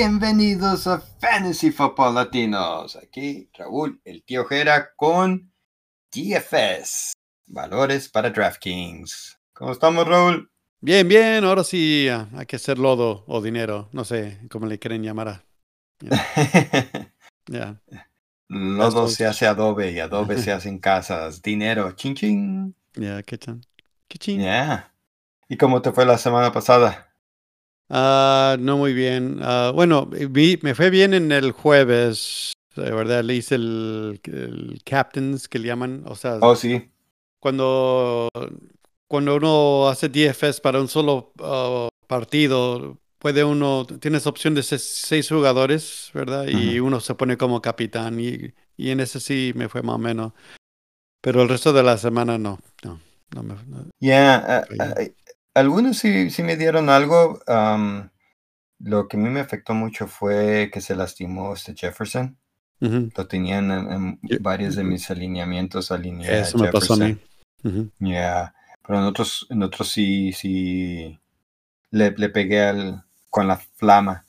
Bienvenidos a Fantasy Football Latinos. Aquí Raúl, el tío Jera con DFS, valores para DraftKings. ¿Cómo estamos, Raúl? Bien, bien, ahora sí hay que hacer lodo o dinero, no sé cómo le quieren llamar. a- Ya. Lodo se hace adobe y adobe se hace en casas. Dinero, ching ching. Ya, qué chan. Qué chin. Yeah. ¿Y cómo te fue la semana pasada? Ah, no muy bien. Ah, bueno, vi- me fue bien en el jueves, de verdad, le hice el, el captains que le llaman, o sea, Oh, sí. cuando, cuando uno hace DFS para un solo ah, partido, puede uno, tienes opción de se- seis jugadores, ¿verdad? Y uno se pone como capitán y, y en ese sí me fue más o menos. Pero el resto de la semana no, no, no me... no. Yeah, Fue algunos sí, sí me dieron algo. am, lo que a mí me afectó mucho fue que se lastimó este Jefferson. Lo tenían en, en Yo- varios de mis alineamientos alineé a Eso me pasó a mí. Yeah, pero en otros, en otros sí, sí le, le pegué al, con la flama.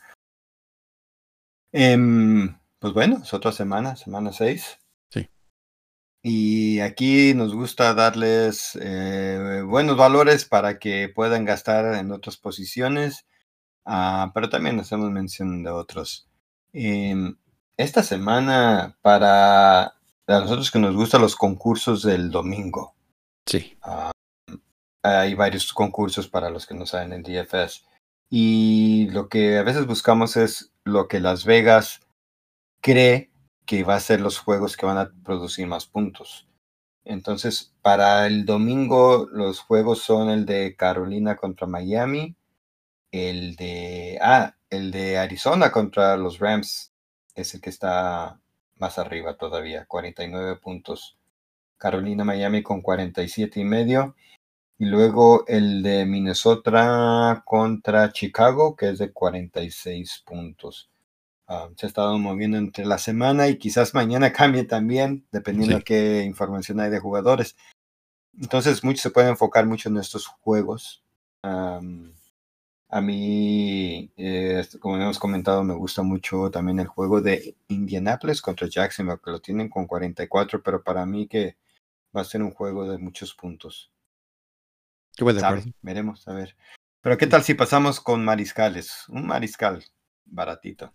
Em, pues bueno, es otra semana, semana 6. Y aquí nos gusta darles eh, buenos valores para que puedan gastar en otras posiciones, ah, pero también hacemos mención de otros. Em, esta semana, para a nosotros que nos gustan los concursos del domingo, Sí. Ah, hay varios concursos para los que no saben en DFS. Y lo que a veces buscamos es lo que Las Vegas cree que va a ser los juegos que van a producir más puntos. Entonces, para el domingo, los juegos son el de Carolina contra Miami, el de, ah, el de Arizona contra los Rams, es el que está más arriba todavía, 49 puntos. Carolina, Miami con 47 y medio. Y luego el de Minnesota contra Chicago, que es de 46 puntos. Ah, se ha estado moviendo entre la semana y quizás mañana cambie también, dependiendo Sí. de qué información hay de jugadores. Entonces, muchos se pueden enfocar mucho en estos juegos. A mí, eh, como hemos comentado, me gusta mucho también el juego de Indianapolis contra Jacksonville, que lo tienen con 44, pero para mí que va a ser un juego de muchos puntos. Yo de acuerdo. Veremos, a ver. Pero ¿qué tal si pasamos con mariscales? Un mariscal baratito.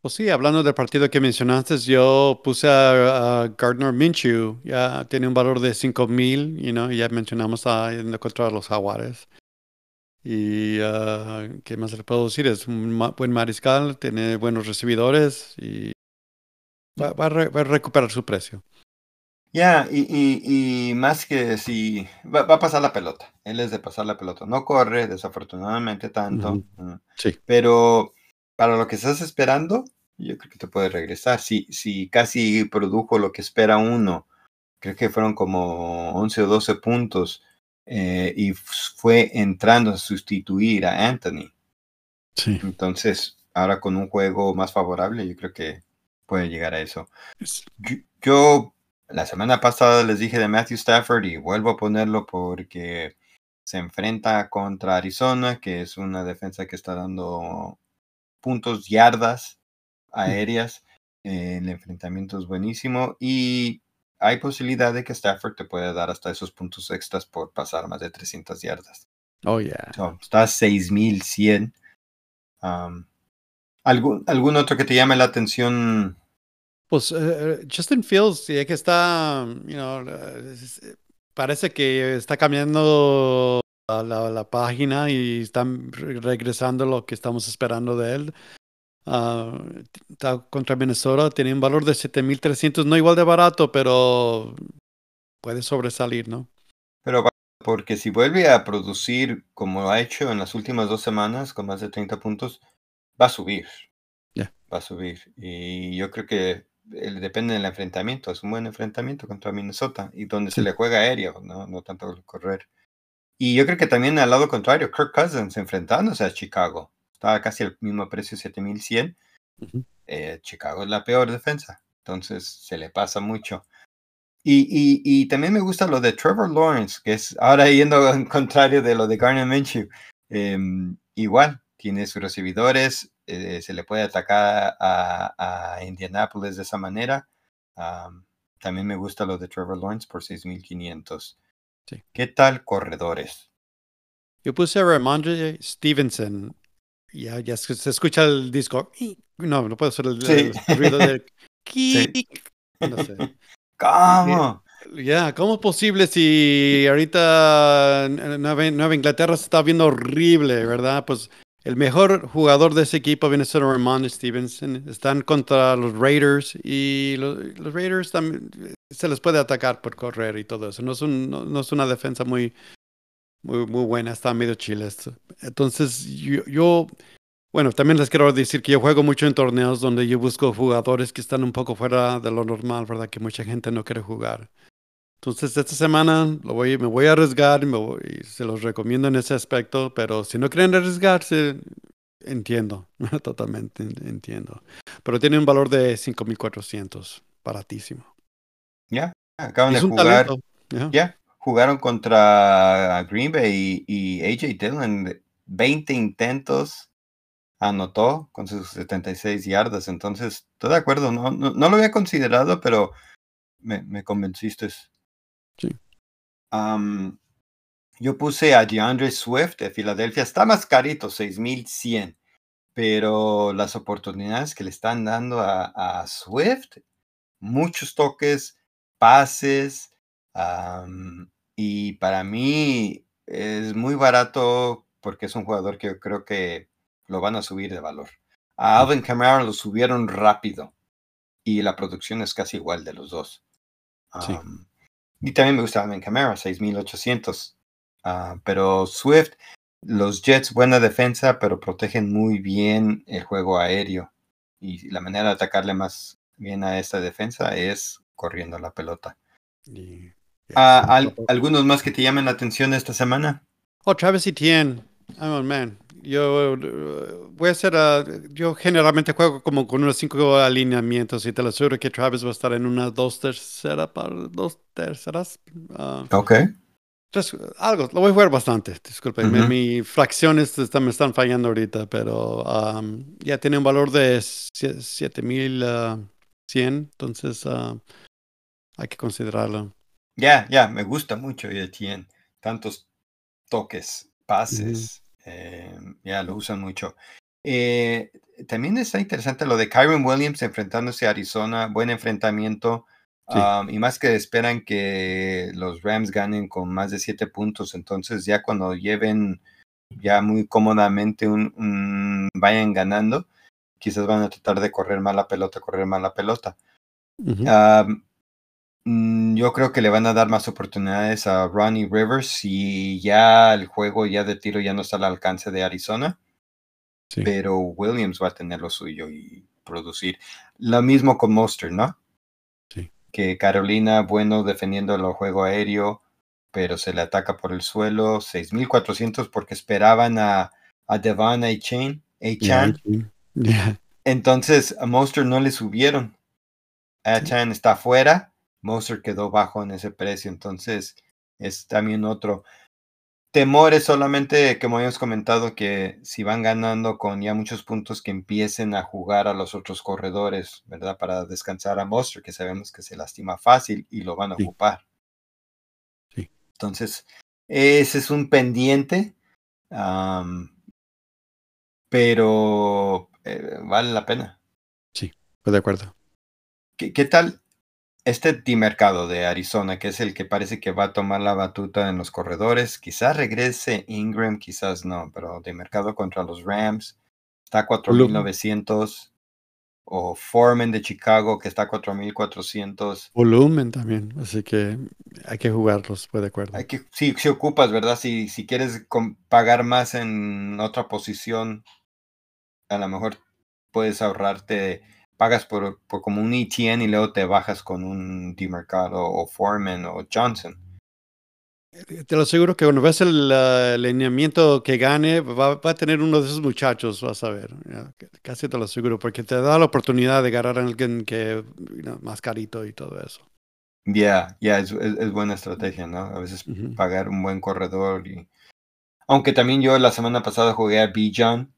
Pues sí, hablando del partido que mencionaste, yo puse a, a Gardner Minshew, ya tiene un valor de 5 mil, you know, ya mencionamos a, contra los Jaguares. Y ah, ¿qué más le puedo decir? Es un ma- buen mariscal, tiene buenos recibidores y va, va a re- va a recuperar su precio. Ya, y, y, y más que si va, va a pasar la pelota. Él es de pasar la pelota. No corre, desafortunadamente, tanto. Sí. Pero para lo que estás esperando, yo creo que te puede regresar. Si, si casi produjo lo que espera uno, creo que fueron como 11 o 12 puntos. eh, y fue entrando a sustituir a Anthony. Sí. Entonces, ahora con un juego más favorable, yo creo que puede llegar a eso. Es- Yo, yo la semana pasada les dije de Matthew Stafford y vuelvo a ponerlo porque se enfrenta contra Arizona, que es una defensa que está dando puntos, yardas aéreas. eh, el enfrentamiento es buenísimo y hay posibilidad de que Stafford te pueda dar hasta esos puntos extras por pasar más de 300 yardas. Oh, yeah. So, está a 6100. Um, ¿algún, ¿Algún otro que te llame la atención? Pues eh, Justin Fields, ya que está, you know, eh, eh, parece que está cambiando la, la- la página y están re- regresando lo que estamos esperando de él. Está contra Minnesota, tiene un valor de 7.300, no igual de barato, pero puede sobresalir, ¿no? Pero porque si vuelve a producir como ha hecho en las últimas dos semanas con más de 30 puntos, va a subir. Ya. Va a subir. Y yo creo que él depende del enfrentamiento. Es un buen enfrentamiento contra Minnesota y donde se le juega aéreo, no, no tanto correr. Y yo creo que también al lado contrario, Kirk Cousins enfrentándose a Chicago. Está casi al mismo precio, 7100. Ujú. eh, Chicago es la peor defensa. Entonces se le pasa mucho. Y, y, y también me gusta lo de Trevor Lawrence, que es ahora yendo en contrario de lo de Garner Minshew. Em, igual, tiene sus recibidores. eh, se le puede atacar a, a Indianapolis de esa manera. también me gusta lo de Trevor Lawrence por 6.500. Sí. ¿Qué tal corredores? Yo puse a Ramondre Stevenson. Ya, ya se escucha el disco. No, no puedo hacer el, Sí. el ruido de... Sí. No sé. ¿Cómo? Ya, ¿cómo es posible si ahorita Nueva, Nueva Inglaterra se está viendo horrible, verdad? Pues el mejor jugador de ese equipo viene a ser Ramon Stevenson. Están contra los Raiders y los, Raiders también se les puede atacar por correr y todo eso. No es, un, no, no es una defensa muy, muy, muy buena, está medio chiles. Entonces, yo, yo, bueno, también les quiero decir que yo juego mucho en torneos donde yo busco jugadores que están un poco fuera de lo normal, ¿verdad? Que mucha gente no quiere jugar. Entonces, esta semana lo voy, me voy a arriesgar y, me voy, y se los recomiendo en ese aspecto, pero si no quieren arriesgarse, entiendo, totalmente entiendo. Pero tiene un valor de 5.400, baratísimo. Ya, acaban Y de jugar. ya. Jugaron contra Green Bay y, y AJ Dillon. 20 intentos anotó con sus 76 yardas. Entonces, estoy de acuerdo. No, no, no lo había considerado, pero me, me convenciste. Sí. Yo puse a DeAndre Swift de Filadelfia. Está más carito, 6100. Pero las oportunidades que le están dando a, a Swift, muchos toques, pases. y para mí es muy barato porque es un jugador que yo creo que lo van a subir de valor. A Alvin Kamara lo subieron rápido y la producción es casi igual de los dos. Sí. Y también me gusta Alvin Kamara, 6800. Ah, pero Swift, los Jets, buena defensa, pero protegen muy bien el juego aéreo. Y la manera de atacarle más bien a esta defensa es corriendo la pelota. Y- Ah, al- ¿Algunos más que te llamen la atención esta semana? Oh, Travis Etienne. Oh, man. Yo uh, voy a hacer. uh, yo generalmente juego como con unos cinco alineamientos y te lo aseguro que Travis va a estar en unas dos terceras. par- Dos terceras. ah, Ok. tres- algo. Lo voy a jugar bastante. Disculpe. mi- Ujú. Mis fracciones están, me están fallando ahorita, pero um, ya tiene un valor de sie- 7100. Entonces ah, hay que considerarlo. Ya, ya, me gusta mucho Etienne. Tantos toques, pases, eh, ya lo usan mucho. Eh, también está interesante lo de Kyron Williams enfrentándose a Arizona, buen enfrentamiento. Sí. um, y más que esperan que los Rams ganen con más de siete puntos, entonces ya cuando lleven ya muy cómodamente un, un- vayan ganando, quizás van a tratar de correr más la pelota, correr más la pelota. Yo creo que le van a dar más oportunidades a Ronnie Rivers si ya el juego ya de tiro ya no está al alcance de Arizona, Sí. pero Williams va a tener lo suyo y producir. Lo mismo con Monster, ¿no? Sí. Que Carolina, bueno, defendiendo el juego aéreo, pero se le ataca por el suelo, 6.400 porque esperaban a, a Devon A. Chain, A. Chan. Entonces a Monster no le subieron. Achan está afuera, Monster quedó bajo en ese precio, entonces es también otro. Temor es solamente, como habíamos comentado, que si van ganando con ya muchos puntos, que empiecen a jugar a los otros corredores, ¿verdad? Para descansar a Monster, que sabemos que se lastima fácil y lo van a Sí. ocupar. Sí. Entonces, ese es un pendiente, pero eh, vale la pena. Estoy de acuerdo. ¿Qué, qué tal este T-Mercado de Arizona, que es el que parece que va a tomar la batuta en los corredores? Quizás regrese Ingram, quizás no, pero de mercado contra los Rams está a 4.900. O Foreman de Chicago, que está a 4.400. Volumen también, así que hay que jugarlos, estoy de acuerdo. Hay que, si, si ocupas, ¿verdad? Si, si quieres pagar más en otra posición, a lo mejor puedes ahorrarte, pagas por, por como un ETN y luego te bajas con un D-Mercado o Foreman o Johnson. Te lo aseguro que cuando ves el uh, alineamiento que gane, va, va, a tener uno de esos muchachos, vas a ver. Casi te lo aseguro, porque te da la oportunidad de agarrar a alguien que más carito y todo eso. Ya, yeah, ya, yeah, es, es, es, buena estrategia, ¿no? A veces uh -huh. pagar un buen corredor y... Aunque también yo la semana pasada jugué a Bijan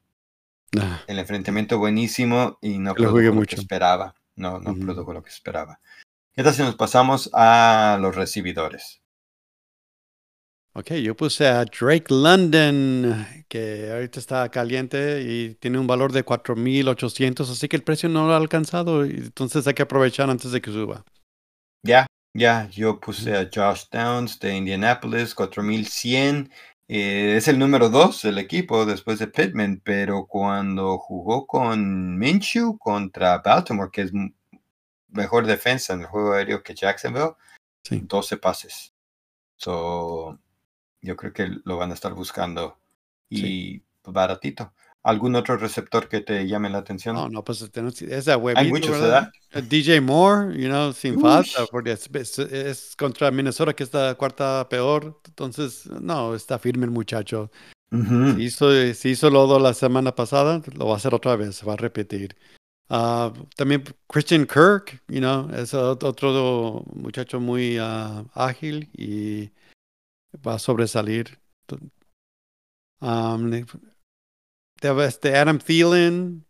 Ah, El enfrentamiento buenísimo y no lo produjo juegue lo que mucho. esperaba. No, no Ujú. produjo lo que esperaba. ¿Qué tal si nos pasamos a los recibidores? Ok, yo puse a Drake London, que ahorita está caliente y tiene un valor de 4.800, así que el precio no lo ha alcanzado, entonces hay que aprovechar antes de que suba. Ya, ya, yo puse a Josh Downs de Indianapolis, 4100. Eh, es el número dos del equipo después de Pittman, pero cuando jugó con Minshew contra Baltimore, que es mejor defensa en el juego aéreo que Jacksonville, Sí. 12 pases. So, yo creo que lo van a estar buscando y baratito. ¿Algún otro receptor que te llame la atención? No, no, pues esa Hay huevito, muchos, ¿verdad? ¿verdad? Eh, DJ Moore, you know, sin falta, porque es, es- es contra Minnesota que está cuarta peor, entonces, no, está firme el muchacho. Ujú. Si hizo, si hizo lodo la semana pasada, lo va a hacer otra vez, se va a repetir. Ah, también Christian Kirk, you know, es ot- otro muchacho muy ah, ágil y va a sobresalir. Um, este Adam Thielen,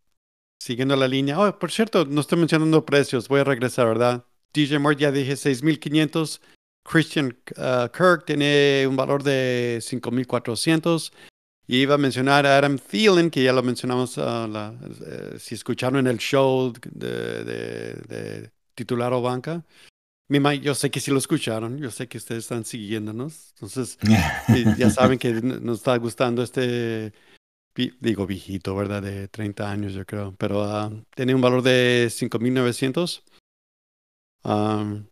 siguiendo la línea. Oh, por cierto, no estoy mencionando precios, voy a regresar, ¿verdad? DJ Moore ya dije 6.500. Christian ah, Kirk tiene un valor de 5.400. Y iba a mencionar a Adam Thielen, que ya lo mencionamos, ah, la- eh, si escucharon en el show de, de- de titular o banca. Mi ma- yo sé que sí lo escucharon, yo sé que ustedes están siguiéndonos. Entonces, y ya saben que nos está gustando este, vi- digo viejito, ¿verdad? De 30 años, yo creo. Pero ah, tiene un valor de 5.900. Am,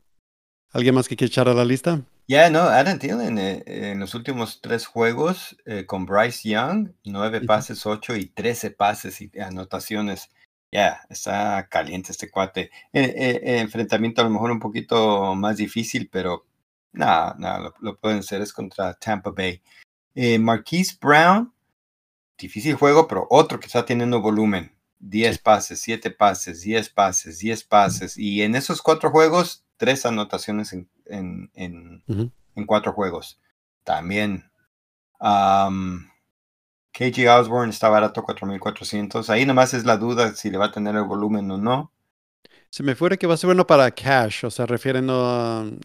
¿Alguien más que quiere echar a la lista? Ya, no, Adam Thielen eh, en los últimos tres juegos eh, con Bryce Young, nueve pases, ocho y trece pases y anotaciones. Ya, está caliente este cuate. Eh, eh, eh, enfrentamiento a lo mejor un poquito más difícil, pero nada, nada, lo, lo pueden hacer, es contra Tampa Bay. Marquise Brown, difícil juego, pero otro que está teniendo volumen. 10 Sí. pases, 7 pases, 10 pases, 10 pases. Y en esos cuatro juegos, tres anotaciones en, en, en, en cuatro juegos. También. am, KG Osborne está barato, 4400. Ahí nomás es la duda si le va a tener el volumen o no. Se me fuera que va a ser bueno para cash, o sea, refiriendo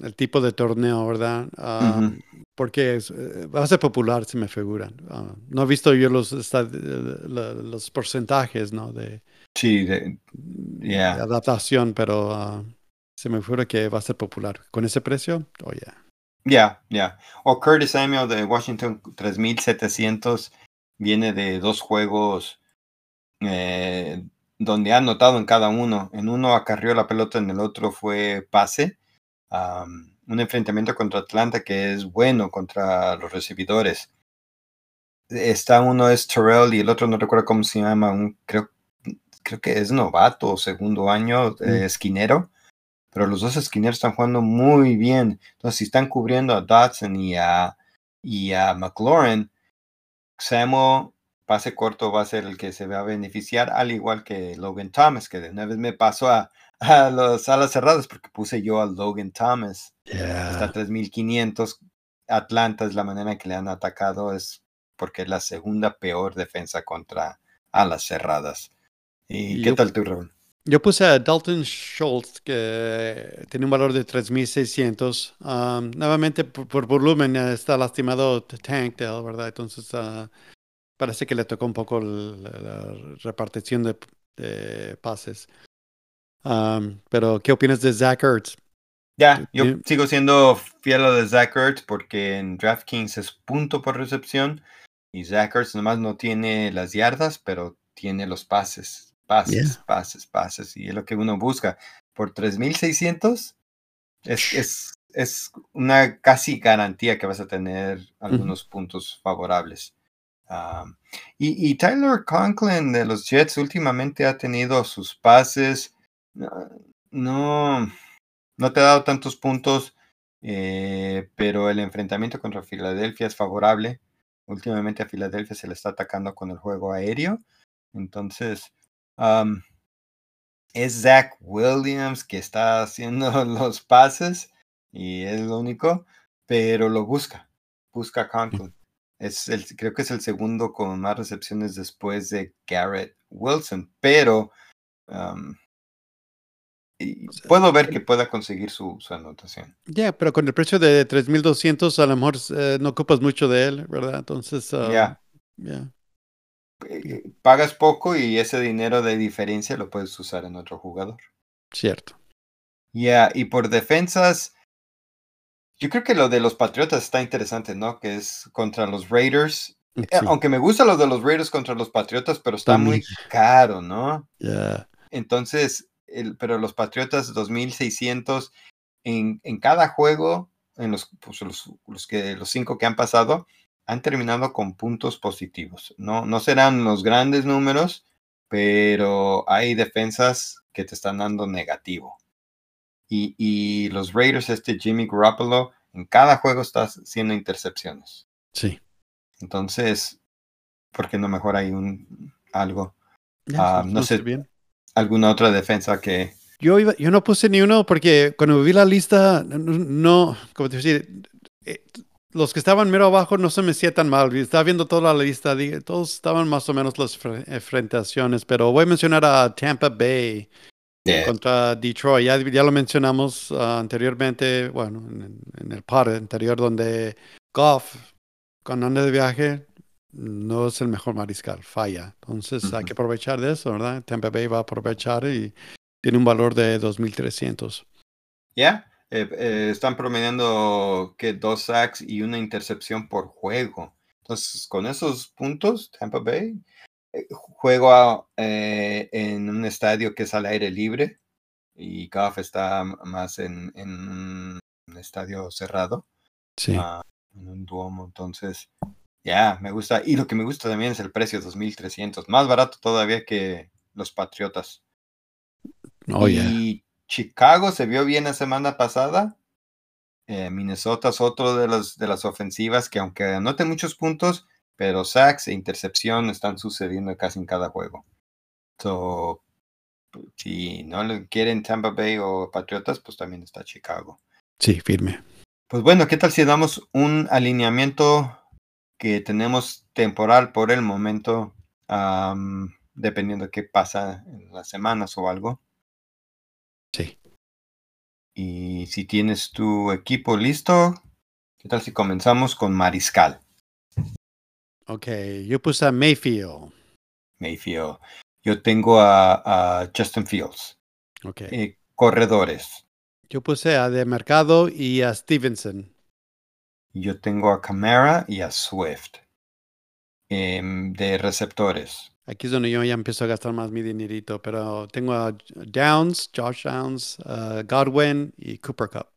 al tipo de torneo, ¿verdad? Ah. Porque es, eh, va a ser popular, se me figura. Ah, no he visto yo los, la- los porcentajes, ¿no? De, Sí, de- de Yeah. adaptación, pero ah, se me figura que va a ser popular. ¿Con ese precio? Oh, yeah. ya, ya. O Curtis Samuel de Washington, 3700. Viene de dos juegos eh, donde ha anotado en cada uno. En uno acarrió la pelota, en el otro fue pase. Un enfrentamiento contra Atlanta que es bueno contra los recibidores. Está uno es Terrell y el otro no recuerdo cómo se llama, un, creo, creo que es novato segundo año, eh, esquinero. Pero los dos esquineros están jugando muy bien. Entonces, si están cubriendo a Dodson y a, y a McLaurin, Samuel, pase corto, va a ser el que se va a beneficiar, al igual que Logan Thomas, que de una vez me pasó a, a los alas cerradas porque puse yo a Logan Thomas. Está a 3500. Atlanta es la manera en que le han atacado, es porque es la segunda peor defensa contra alas cerradas. ¿Y Y qué yo- tal tú, Raúl? Yo puse a Dalton Schultz, que tiene un valor de 3.600. Um, nuevamente, por, por volumen, eh, está lastimado Tank Dell, ¿verdad? Entonces, ah, parece que le tocó un poco la, la repartición de, de pases. Um, pero, ¿qué opinas de Zach Ertz? Ya, yo Tiene- sigo siendo fiel a lo de Zach Ertz porque en DraftKings es punto por recepción y Zach Ertz nomás no tiene las yardas, pero tiene los pases, pases, pases, pases y es lo que uno busca. Por 3600 es, es, es una casi garantía que vas a tener algunos puntos favorables. Um, y, y Tyler Conklin de los Jets últimamente ha tenido sus pases. No, no, te ha dado tantos puntos, eh, pero el enfrentamiento contra Filadelfia es favorable. Últimamente a Filadelfia se le está atacando con el juego aéreo. Entonces, um, es Zach Williams que está haciendo los pases y es lo único, pero lo busca, busca Conklin. Es el, creo que es el segundo con más recepciones después de Garrett Wilson, pero um, puedo ver que pueda conseguir su, su anotación. Ya, pero con el precio de 3.200 a lo mejor eh, no ocupas mucho de él, ¿verdad? Entonces, ya. Um, eh, pagas poco y ese dinero de diferencia lo puedes usar en otro jugador. Cierto. Ya, y por defensas, yo creo que lo de los Patriotas está interesante, ¿no? Que es contra los Raiders. Eh, aunque me gusta lo de los Raiders contra los Patriotas, pero está muy caro, ¿no? Ya. Entonces, el, pero los Patriotas 2600 en, en cada juego, en los, pues, los, los, que, los cinco que han pasado, han terminado con puntos positivos. No, no serán los grandes números, pero hay defensas que te están dando negativo. Y, y los Raiders, este Jimmy Garoppolo, en cada juego está haciendo intercepciones. Sí. Entonces, ¿por qué no mejor hay un algo? Ah, no sé, bien. alguna otra defensa que... Yo, iba, yo no puse ni uno porque cuando vi la lista, no, no como te decir, eh, los que estaban mero abajo no se me hacía tan mal. Estaba viendo toda la lista, todos estaban más o menos las enfrentaciones, pero voy a mencionar a Tampa Bay contra Detroit. Ya, ya lo mencionamos uh, anteriormente, bueno, en, en, el par anterior, donde Goff, cuando anda de viaje, no es el mejor mariscal, falla. Entonces uh -huh. hay que aprovechar de eso, ¿verdad? Tampa Bay va a aprovechar y tiene un valor de 2.300. Ya. Yeah. Eh, eh, están promediando que dos sacks y una intercepción por juego. Entonces, con esos puntos, Tampa Bay eh, juega eh, en un estadio que es al aire libre y Goff está más en, en un estadio cerrado. Sí. Uh, en un duomo. Entonces, ya, yeah, me gusta. Y lo que me gusta también es el precio, 2.300. Más barato todavía que los Patriotas. Oh, y. Chicago se vio bien la semana pasada. Eh, Minnesota es otro de las, de las ofensivas que aunque anote muchos puntos, pero sacks e intercepción están sucediendo casi en cada juego. So, si no le quieren Tampa Bay o Patriotas, pues también está Chicago. Sí, firme. Pues bueno, ¿qué tal si damos un alineamiento que tenemos temporal por el momento, um, dependiendo de qué pasa en las semanas o algo? Sí. Y si tienes tu equipo listo, ¿qué tal si comenzamos con Mariscal? Ok, yo puse a Mayfield. Mayfield. Yo tengo a, a Justin Fields. Ok. Eh, corredores. Yo puse a De Mercado y a Stevenson. Yo tengo a Camara y a Swift. Eh, de receptores. Aquí es donde yo ya empiezo a gastar más mi dinerito, pero tengo a Downs, Josh Downs, uh, Godwin y Cooper Cup.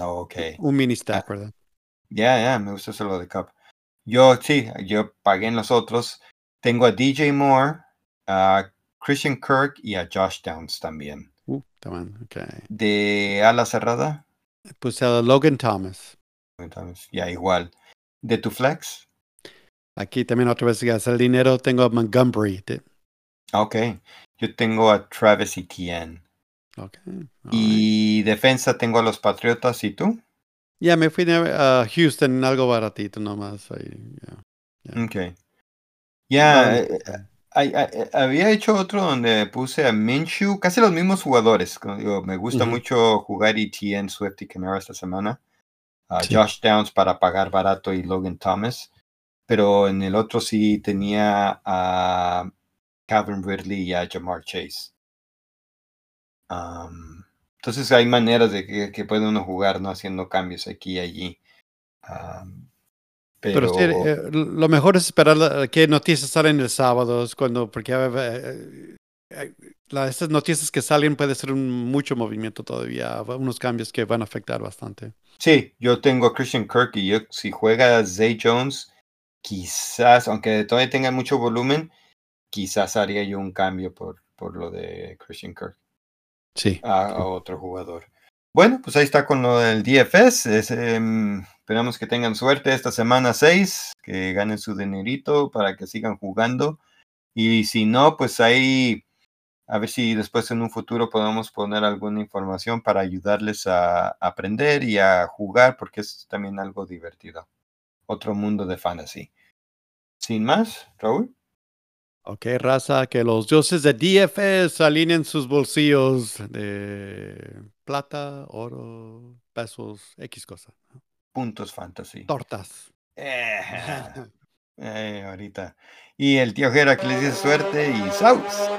Oh, ok. Un mini stack, ¿verdad? Ya, yeah, ya, yeah, me gusta eso lo de Cup. Yo sí, yo pagué en los otros. Tengo a DJ Moore, a Christian Kirk y a Josh Downs también. Uh, también, okay. De ala cerrada. Puse a Logan Thomas. Logan Thomas, ya igual. De tu flex. Aquí también otra vez gastar el dinero. Tengo a Montgomery. Ok. Yo tengo a Travis Etienne. Okay. Y right. defensa tengo a los Patriotas. ¿Y tú? Ya, yeah, me fui a uh, Houston, algo baratito nomás. Ahí, yeah. Ok. Ya, yeah, eh, había hecho otro donde puse a Minshew, casi los mismos jugadores. Digo, me gusta uh -huh. mucho jugar ETN, Swift y Camara esta semana. Uh, sí. Josh Downs para pagar barato y Logan Thomas pero en el otro sí tenía a Calvin Ridley y a Jamar Chase. Um, entonces hay maneras de que, que, puede uno jugar, ¿no? Haciendo cambios aquí y allí. Um, pero, eh, lo mejor es esperar que noticias salen el sábado, cuando, porque eh, eh, la, estas noticias que salen puede ser un, mucho movimiento todavía, unos cambios que van a afectar bastante. Sí, yo tengo a Christian Kirk y yo, si juega Zay Jones, quizás, aunque todavía tenga mucho volumen, quizás haría yo un cambio por, por lo de Christian Kirk. Sí. A, otro jugador. Bueno, pues ahí está con lo del DFS. Eh, esperamos que tengan suerte esta semana 6, que ganen su dinerito para que sigan jugando. Y si no, pues ahí a ver si después en un futuro podemos poner alguna información para ayudarles a aprender y a jugar, porque es también algo divertido. otro mundo de fantasy. Sin más, Raúl. Ok, raza, que los dioses de DFS alineen sus bolsillos de plata, oro, pesos, X cosa. Puntos fantasy. Tortas. Eh, eh, ahorita. Y el tío Jera que les dice suerte y ¡saus!